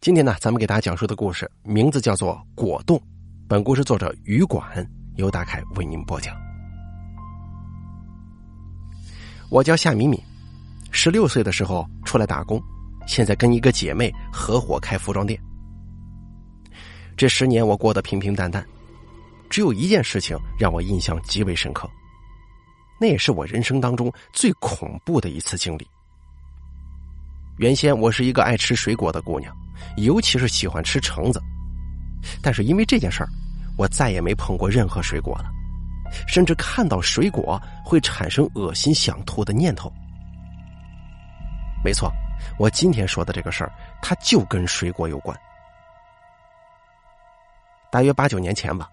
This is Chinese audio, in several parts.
今天呢，咱们给大家讲述的故事名字叫做《果冻》，本故事作者余管由大凯为您播讲。我叫夏敏敏，十六岁的时候出来打工，现在跟一个姐妹合伙开服装店。这十年我过得平平淡淡，只有一件事情让我印象极为深刻，那也是我人生当中最恐怖的一次经历。原先我是一个爱吃水果的姑娘。尤其是喜欢吃橙子，但是因为这件事儿，我再也没碰过任何水果了，甚至看到水果会产生恶心想吐的念头。没错，我今天说的这个事儿，它就跟水果有关。大约八九年前吧，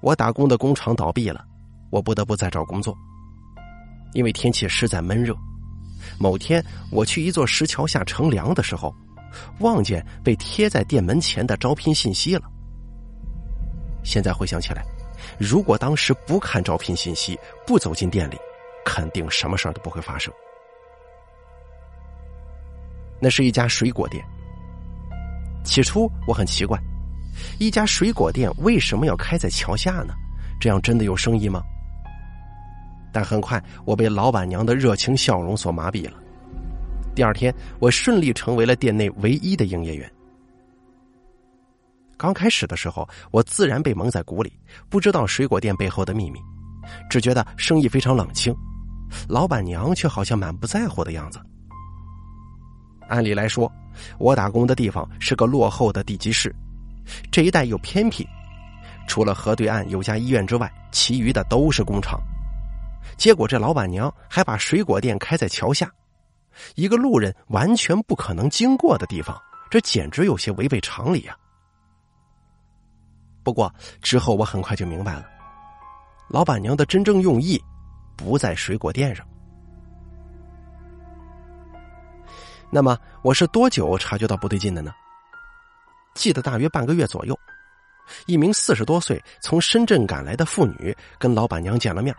我打工的工厂倒闭了，我不得不再找工作，因为天气实在闷热。某天我去一座石桥下乘凉的时候。望见被贴在店门前的招聘信息了。现在回想起来，如果当时不看招聘信息，不走进店里，肯定什么事儿都不会发生。那是一家水果店。起初我很奇怪，一家水果店为什么要开在桥下呢？这样真的有生意吗？但很快我被老板娘的热情笑容所麻痹了。第二天，我顺利成为了店内唯一的营业员。刚开始的时候，我自然被蒙在鼓里，不知道水果店背后的秘密，只觉得生意非常冷清，老板娘却好像满不在乎的样子。按理来说，我打工的地方是个落后的地级市，这一带又偏僻，除了河对岸有家医院之外，其余的都是工厂。结果这老板娘还把水果店开在桥下。一个路人完全不可能经过的地方，这简直有些违背常理啊！不过之后我很快就明白了，老板娘的真正用意不在水果店上。那么我是多久察觉到不对劲的呢？记得大约半个月左右，一名四十多岁从深圳赶来的妇女跟老板娘见了面。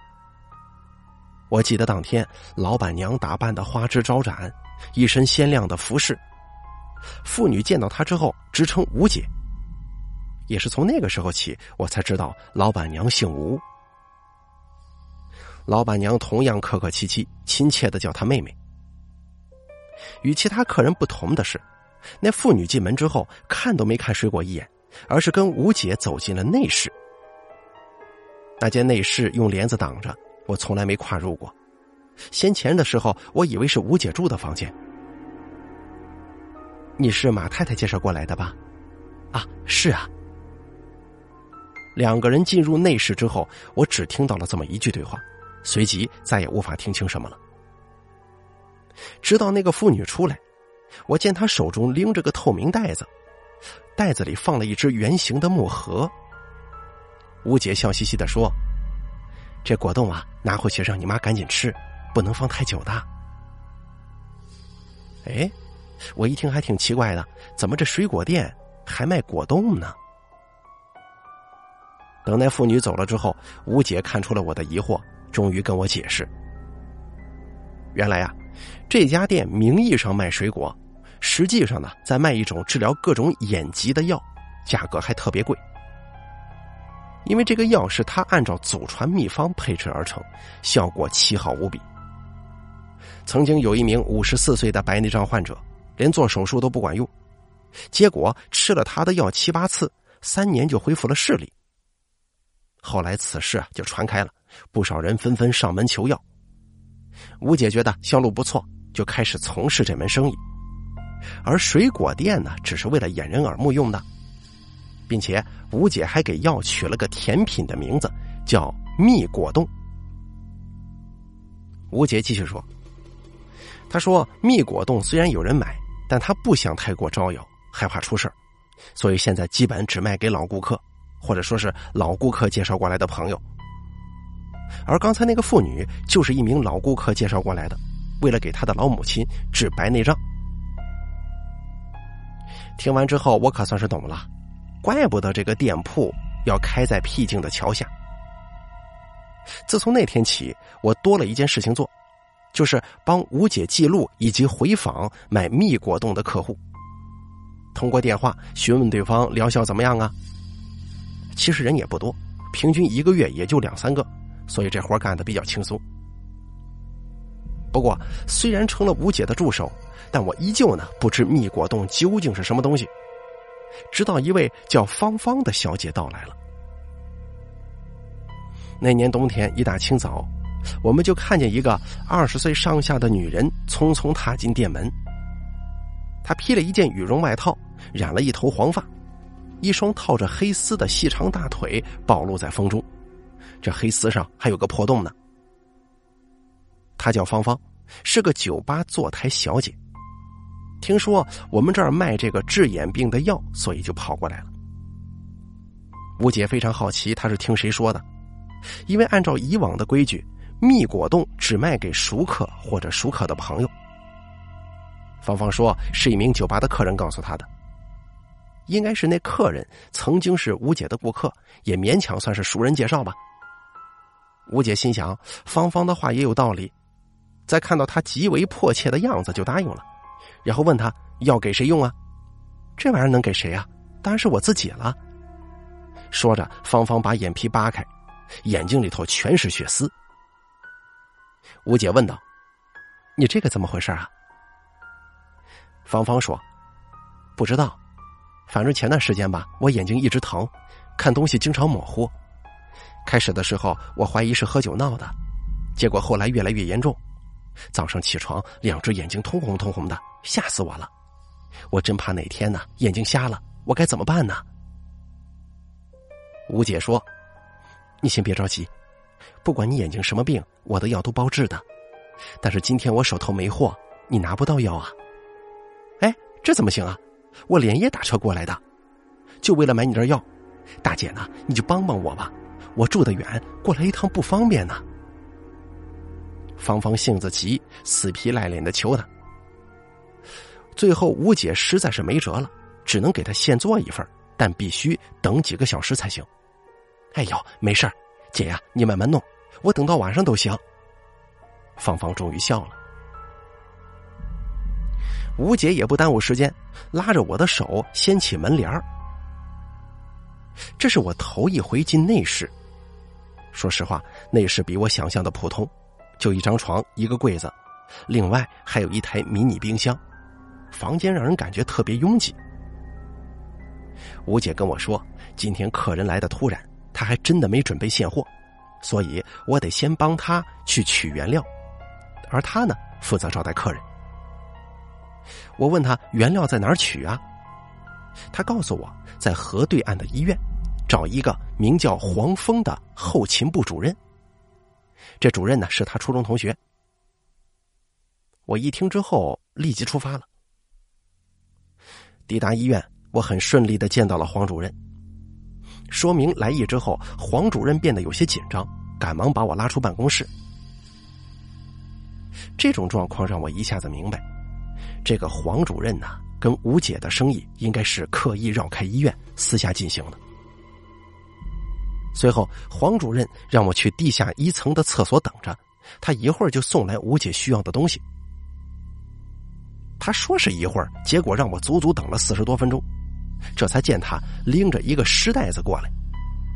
我记得当天，老板娘打扮的花枝招展，一身鲜亮的服饰。妇女见到她之后，直称吴姐。也是从那个时候起，我才知道老板娘姓吴。老板娘同样客客气气，亲切的叫她妹妹。与其他客人不同的是，那妇女进门之后，看都没看水果一眼，而是跟吴姐走进了内室。那间内室用帘子挡着。我从来没跨入过，先前的时候我以为是吴姐住的房间。你是马太太介绍过来的吧？啊，是啊。两个人进入内室之后，我只听到了这么一句对话，随即再也无法听清什么了。直到那个妇女出来，我见她手中拎着个透明袋子，袋子里放了一只圆形的木盒。吴姐笑嘻嘻的说。这果冻啊，拿回去让你妈赶紧吃，不能放太久的。哎，我一听还挺奇怪的，怎么这水果店还卖果冻呢？等那妇女走了之后，吴姐看出了我的疑惑，终于跟我解释：原来啊，这家店名义上卖水果，实际上呢，在卖一种治疗各种眼疾的药，价格还特别贵。因为这个药是他按照祖传秘方配制而成，效果奇好无比。曾经有一名五十四岁的白内障患者，连做手术都不管用，结果吃了他的药七八次，三年就恢复了视力。后来此事就传开了，不少人纷纷上门求药。吴姐觉得销路不错，就开始从事这门生意。而水果店呢，只是为了掩人耳目用的。并且吴姐还给药取了个甜品的名字，叫蜜果冻。吴姐继续说：“她说蜜果冻虽然有人买，但她不想太过招摇，害怕出事所以现在基本只卖给老顾客，或者说是老顾客介绍过来的朋友。而刚才那个妇女就是一名老顾客介绍过来的，为了给他的老母亲治白内障。”听完之后，我可算是懂了。怪不得这个店铺要开在僻静的桥下。自从那天起，我多了一件事情做，就是帮吴姐记录以及回访买蜜果冻的客户。通过电话询问对方疗效怎么样啊？其实人也不多，平均一个月也就两三个，所以这活干的比较轻松。不过，虽然成了吴姐的助手，但我依旧呢不知蜜果冻究竟是什么东西。直到一位叫芳芳的小姐到来了。那年冬天一大清早，我们就看见一个二十岁上下的女人匆匆踏进店门。她披了一件羽绒外套，染了一头黄发，一双套着黑丝的细长大腿暴露在风中，这黑丝上还有个破洞呢。她叫芳芳，是个酒吧坐台小姐。听说我们这儿卖这个治眼病的药，所以就跑过来了。吴姐非常好奇，她是听谁说的？因为按照以往的规矩，蜜果冻只卖给熟客或者熟客的朋友。芳芳说是一名酒吧的客人告诉她的，应该是那客人曾经是吴姐的顾客，也勉强算是熟人介绍吧。吴姐心想，芳芳的话也有道理。在看到他极为迫切的样子，就答应了，然后问他要给谁用啊？这玩意儿能给谁啊？当然是我自己了。说着，芳芳把眼皮扒开，眼睛里头全是血丝。吴姐问道：“你这个怎么回事啊？”芳芳说：“不知道，反正前段时间吧，我眼睛一直疼，看东西经常模糊。开始的时候，我怀疑是喝酒闹的，结果后来越来越严重。”早上起床，两只眼睛通红通红的，吓死我了！我真怕哪天呢眼睛瞎了，我该怎么办呢？吴姐说：“你先别着急，不管你眼睛什么病，我的药都包治的。但是今天我手头没货，你拿不到药啊！哎，这怎么行啊？我连夜打车过来的，就为了买你这药。大姐呢，你就帮帮我吧，我住得远，过来一趟不方便呢。”芳芳性子急，死皮赖脸的求他。最后吴姐实在是没辙了，只能给他现做一份，但必须等几个小时才行。哎呦，没事姐呀，你慢慢弄，我等到晚上都行。芳芳终于笑了。吴姐也不耽误时间，拉着我的手掀起门帘这是我头一回进内室，说实话，内室比我想象的普通。就一张床，一个柜子，另外还有一台迷你冰箱，房间让人感觉特别拥挤。吴姐跟我说，今天客人来的突然，她还真的没准备现货，所以我得先帮她去取原料，而她呢负责招待客人。我问她原料在哪儿取啊？她告诉我在河对岸的医院，找一个名叫黄峰的后勤部主任。这主任呢是他初中同学。我一听之后立即出发了。抵达医院，我很顺利的见到了黄主任。说明来意之后，黄主任变得有些紧张，赶忙把我拉出办公室。这种状况让我一下子明白，这个黄主任呢，跟吴姐的生意应该是刻意绕开医院，私下进行的。随后，黄主任让我去地下一层的厕所等着，他一会儿就送来吴姐需要的东西。他说是一会儿，结果让我足足等了四十多分钟，这才见他拎着一个湿袋子过来，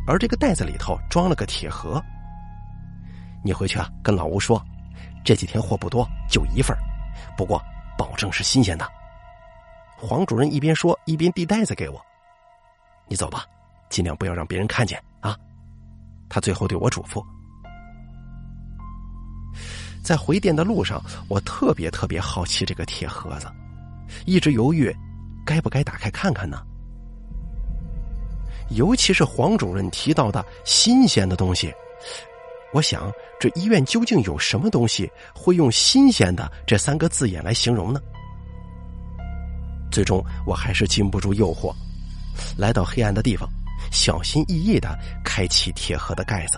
而这个袋子里头装了个铁盒。你回去啊，跟老吴说，这几天货不多，就一份不过保证是新鲜的。黄主任一边说一边递袋子给我，你走吧。尽量不要让别人看见啊！他最后对我嘱咐。在回店的路上，我特别特别好奇这个铁盒子，一直犹豫该不该打开看看呢。尤其是黄主任提到的新鲜的东西，我想这医院究竟有什么东西会用“新鲜的”这三个字眼来形容呢？最终，我还是禁不住诱惑，来到黑暗的地方。小心翼翼的开启铁盒的盖子，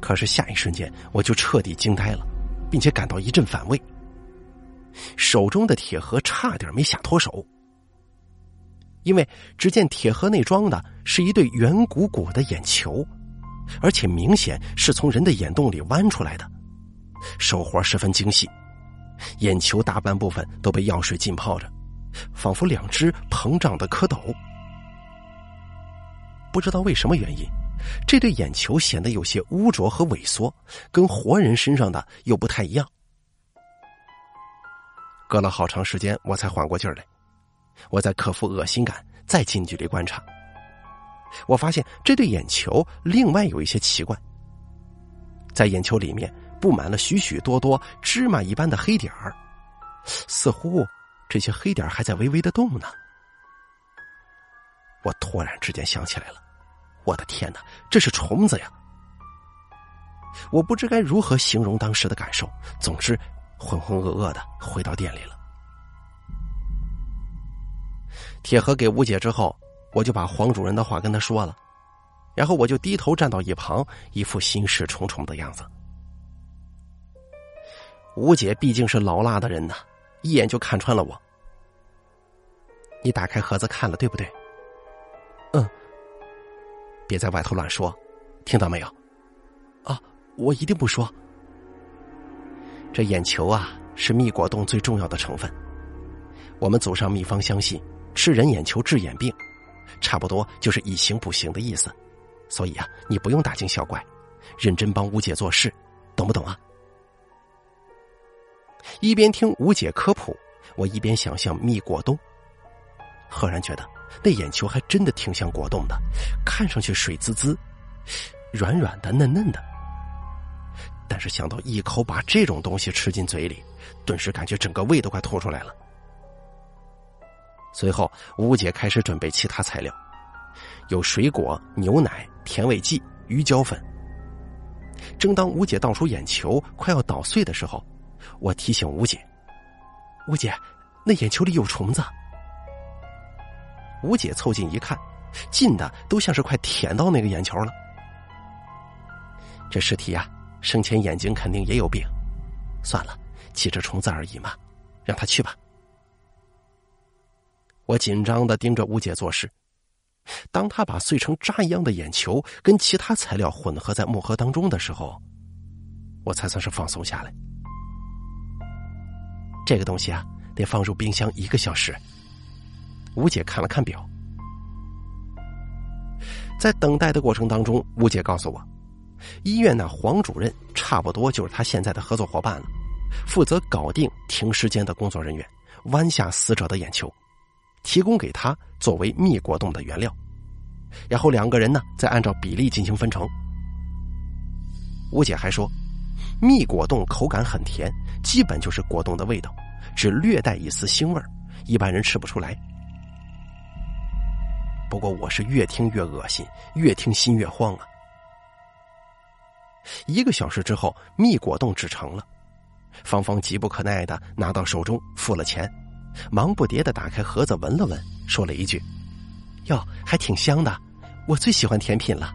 可是下一瞬间我就彻底惊呆了，并且感到一阵反胃。手中的铁盒差点没下脱手，因为只见铁盒内装的是一对圆鼓鼓的眼球，而且明显是从人的眼洞里剜出来的，手活十分精细，眼球大半部分都被药水浸泡着，仿佛两只膨胀的蝌蚪。不知道为什么原因，这对眼球显得有些污浊和萎缩，跟活人身上的又不太一样。隔了好长时间，我才缓过劲儿来。我在克服恶心感，再近距离观察，我发现这对眼球另外有一些奇怪，在眼球里面布满了许许多多芝麻一般的黑点儿，似乎这些黑点还在微微的动呢。我突然之间想起来了，我的天哪，这是虫子呀！我不知该如何形容当时的感受，总之浑浑噩噩的回到店里了。铁盒给吴姐之后，我就把黄主任的话跟她说了，然后我就低头站到一旁，一副心事重重的样子。吴姐毕竟是老辣的人呐，一眼就看穿了我。你打开盒子看了对不对？嗯，别在外头乱说，听到没有？啊，我一定不说。这眼球啊，是蜜果冻最重要的成分。我们祖上秘方相信，吃人眼球治眼病，差不多就是以形补形的意思。所以啊，你不用大惊小怪，认真帮吴姐做事，懂不懂啊？一边听吴姐科普，我一边想象蜜果冻，赫然觉得。那眼球还真的挺像果冻的，看上去水滋滋、软软的、嫩嫩的。但是想到一口把这种东西吃进嘴里，顿时感觉整个胃都快吐出来了。随后，吴姐开始准备其他材料，有水果、牛奶、甜味剂、鱼胶粉。正当吴姐倒出眼球快要捣碎的时候，我提醒吴姐：“吴姐，那眼球里有虫子。”吴姐凑近一看，近的都像是快舔到那个眼球了。这尸体呀，生前眼睛肯定也有病。算了，几只虫子而已嘛，让他去吧。我紧张的盯着吴姐做事。当他把碎成渣一样的眼球跟其他材料混合在木盒当中的时候，我才算是放松下来。这个东西啊，得放入冰箱一个小时。吴姐看了看表，在等待的过程当中，吴姐告诉我，医院那黄主任差不多就是他现在的合作伙伴了，负责搞定停尸间的工作人员，弯下死者的眼球，提供给他作为蜜果冻的原料，然后两个人呢再按照比例进行分成。吴姐还说，蜜果冻口感很甜，基本就是果冻的味道，只略带一丝腥味一般人吃不出来。不过我是越听越恶心，越听心越慌啊！一个小时之后，蜜果冻制成了，芳芳急不可耐的拿到手中，付了钱，忙不迭的打开盒子闻了闻，说了一句：“哟，还挺香的，我最喜欢甜品了。”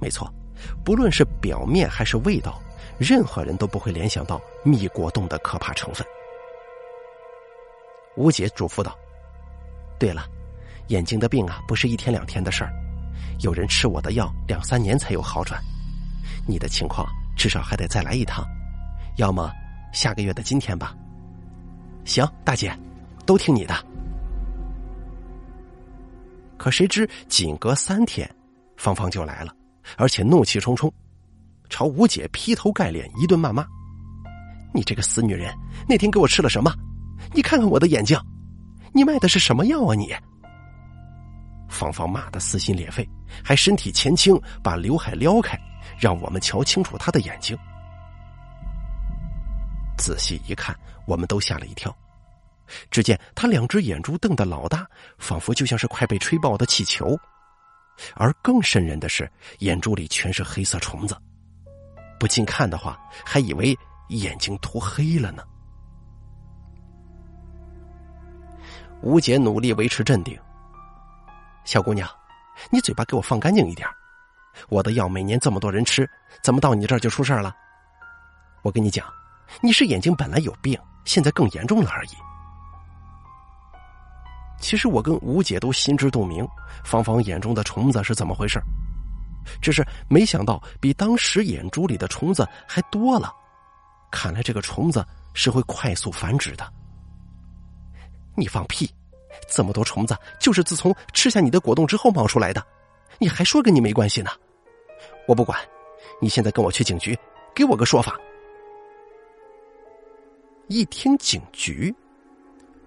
没错，不论是表面还是味道，任何人都不会联想到蜜果冻的可怕成分。吴姐嘱咐道：“对了。”眼睛的病啊，不是一天两天的事儿，有人吃我的药两三年才有好转。你的情况至少还得再来一趟，要么下个月的今天吧。行，大姐，都听你的。可谁知仅隔三天，芳芳就来了，而且怒气冲冲，朝吴姐劈头盖脸一顿谩骂：“你这个死女人，那天给我吃了什么？你看看我的眼睛，你卖的是什么药啊你？”芳芳骂得撕心裂肺，还身体前倾，把刘海撩开，让我们瞧清楚他的眼睛。仔细一看，我们都吓了一跳。只见他两只眼珠瞪得老大，仿佛就像是快被吹爆的气球。而更瘆人的是，眼珠里全是黑色虫子，不近看的话，还以为眼睛涂黑了呢。吴姐努力维持镇定。小姑娘，你嘴巴给我放干净一点我的药每年这么多人吃，怎么到你这儿就出事了？我跟你讲，你是眼睛本来有病，现在更严重了而已。其实我跟吴姐都心知肚明，芳芳眼中的虫子是怎么回事只是没想到比当时眼珠里的虫子还多了。看来这个虫子是会快速繁殖的。你放屁！这么多虫子就是自从吃下你的果冻之后冒出来的，你还说跟你没关系呢？我不管，你现在跟我去警局，给我个说法。一听警局，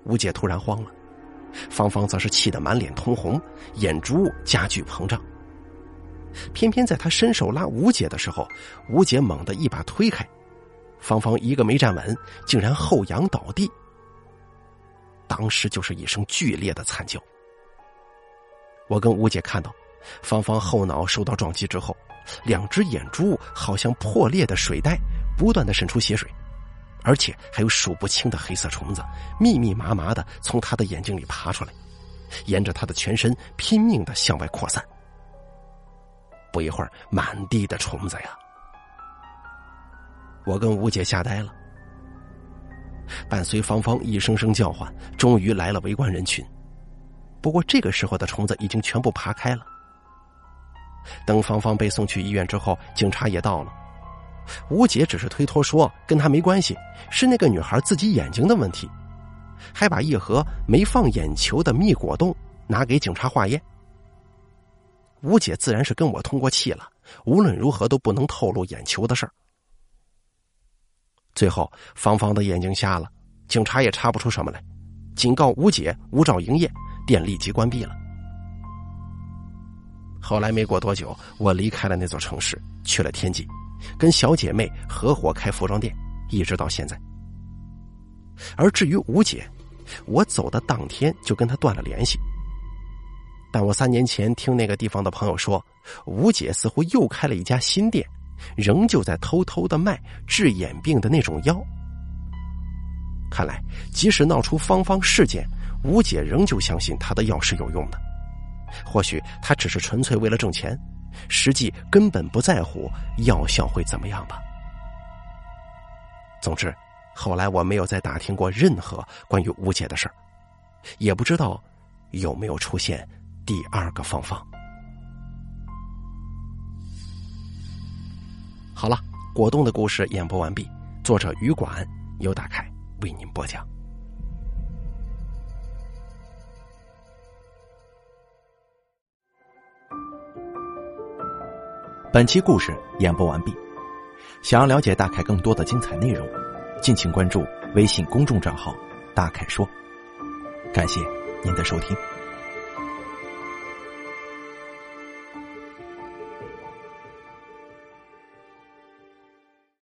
吴姐突然慌了，芳芳则是气得满脸通红，眼珠加剧膨胀。偏偏在她伸手拉吴姐的时候，吴姐猛地一把推开，芳芳一个没站稳，竟然后仰倒地。当时就是一声剧烈的惨叫。我跟吴姐看到，芳芳后脑受到撞击之后，两只眼珠好像破裂的水袋，不断的渗出血水。而且还有数不清的黑色虫子，密密麻麻的从他的眼睛里爬出来，沿着他的全身拼命的向外扩散。不一会儿，满地的虫子呀！我跟吴姐吓呆了。伴随芳芳一声声叫唤，终于来了围观人群。不过这个时候的虫子已经全部爬开了。等芳芳被送去医院之后，警察也到了。吴姐只是推脱说跟她没关系，是那个女孩自己眼睛的问题，还把一盒没放眼球的蜜果冻拿给警察化验。吴姐自然是跟我通过气了，无论如何都不能透露眼球的事儿。最后，芳芳的眼睛瞎了，警察也查不出什么来，警告吴姐无照营业，店立即关闭了。后来没过多久，我离开了那座城市，去了天津。跟小姐妹合伙开服装店，一直到现在。而至于吴姐，我走的当天就跟她断了联系。但我三年前听那个地方的朋友说，吴姐似乎又开了一家新店，仍旧在偷偷的卖治眼病的那种药。看来，即使闹出芳芳事件，吴姐仍旧相信她的药是有用的。或许她只是纯粹为了挣钱。实际根本不在乎药效会怎么样吧。总之，后来我没有再打听过任何关于吴姐的事儿，也不知道有没有出现第二个芳芳。好了，果冻的故事演播完毕，作者余管由大凯为您播讲。本期故事演播完毕。想要了解大凯更多的精彩内容，敬请关注微信公众账号“大凯说”。感谢您的收听。